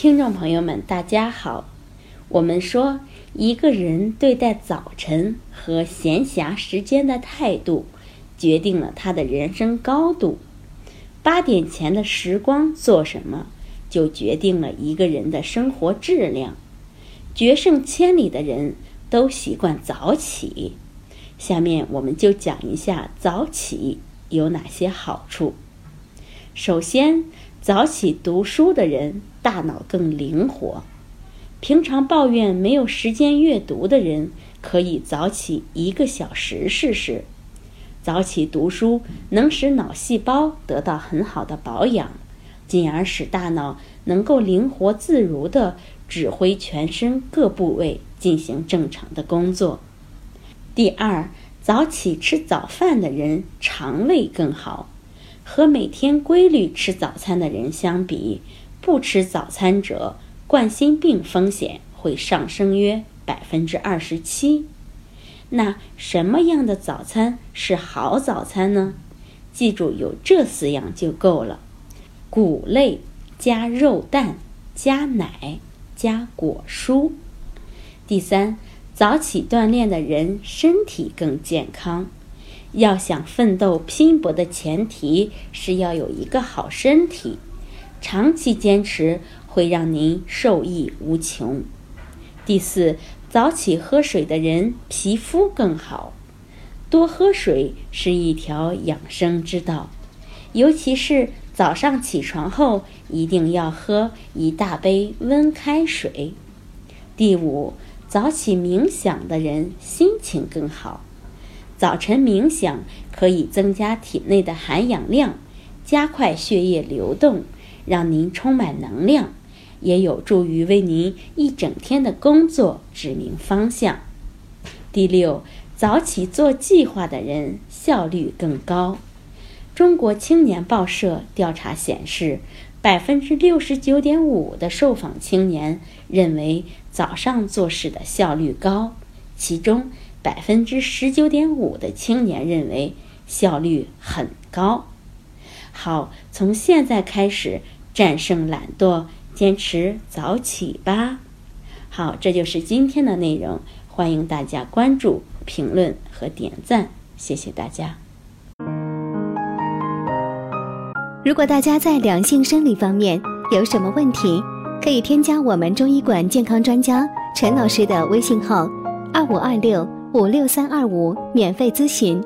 听众朋友们，大家好。我们说，一个人对待早晨和闲暇时间的态度，决定了他的人生高度。八点前的时光做什么，就决定了一个人的生活质量。决胜千里的人都习惯早起。下面我们就讲一下早起有哪些好处。首先，早起读书的人。大脑更灵活，平常抱怨没有时间阅读的人，可以早起一个小时试试。早起读书能使脑细胞得到很好的保养，进而使大脑能够灵活自如地指挥全身各部位进行正常的工作。第二，早起吃早饭的人肠胃更好，和每天规律吃早餐的人相比。不吃早餐者，冠心病风险会上升约百分之二十七。那什么样的早餐是好早餐呢？记住有这四样就够了：谷类加肉蛋加奶加果蔬。第三，早起锻炼的人身体更健康。要想奋斗拼搏的前提是要有一个好身体。长期坚持会让您受益无穷。第四，早起喝水的人皮肤更好。多喝水是一条养生之道，尤其是早上起床后一定要喝一大杯温开水。第五，早起冥想的人心情更好。早晨冥想可以增加体内的含氧量，加快血液流动。让您充满能量，也有助于为您一整天的工作指明方向。第六，早起做计划的人效率更高。中国青年报社调查显示，百分之六十九点五的受访青年认为早上做事的效率高，其中百分之十九点五的青年认为效率很高。好，从现在开始战胜懒惰，坚持早起吧。好，这就是今天的内容，欢迎大家关注、评论和点赞，谢谢大家。如果大家在两性生理方面有什么问题，可以添加我们中医馆健康专家陈老师的微信号：二五二六五六三二五，免费咨询。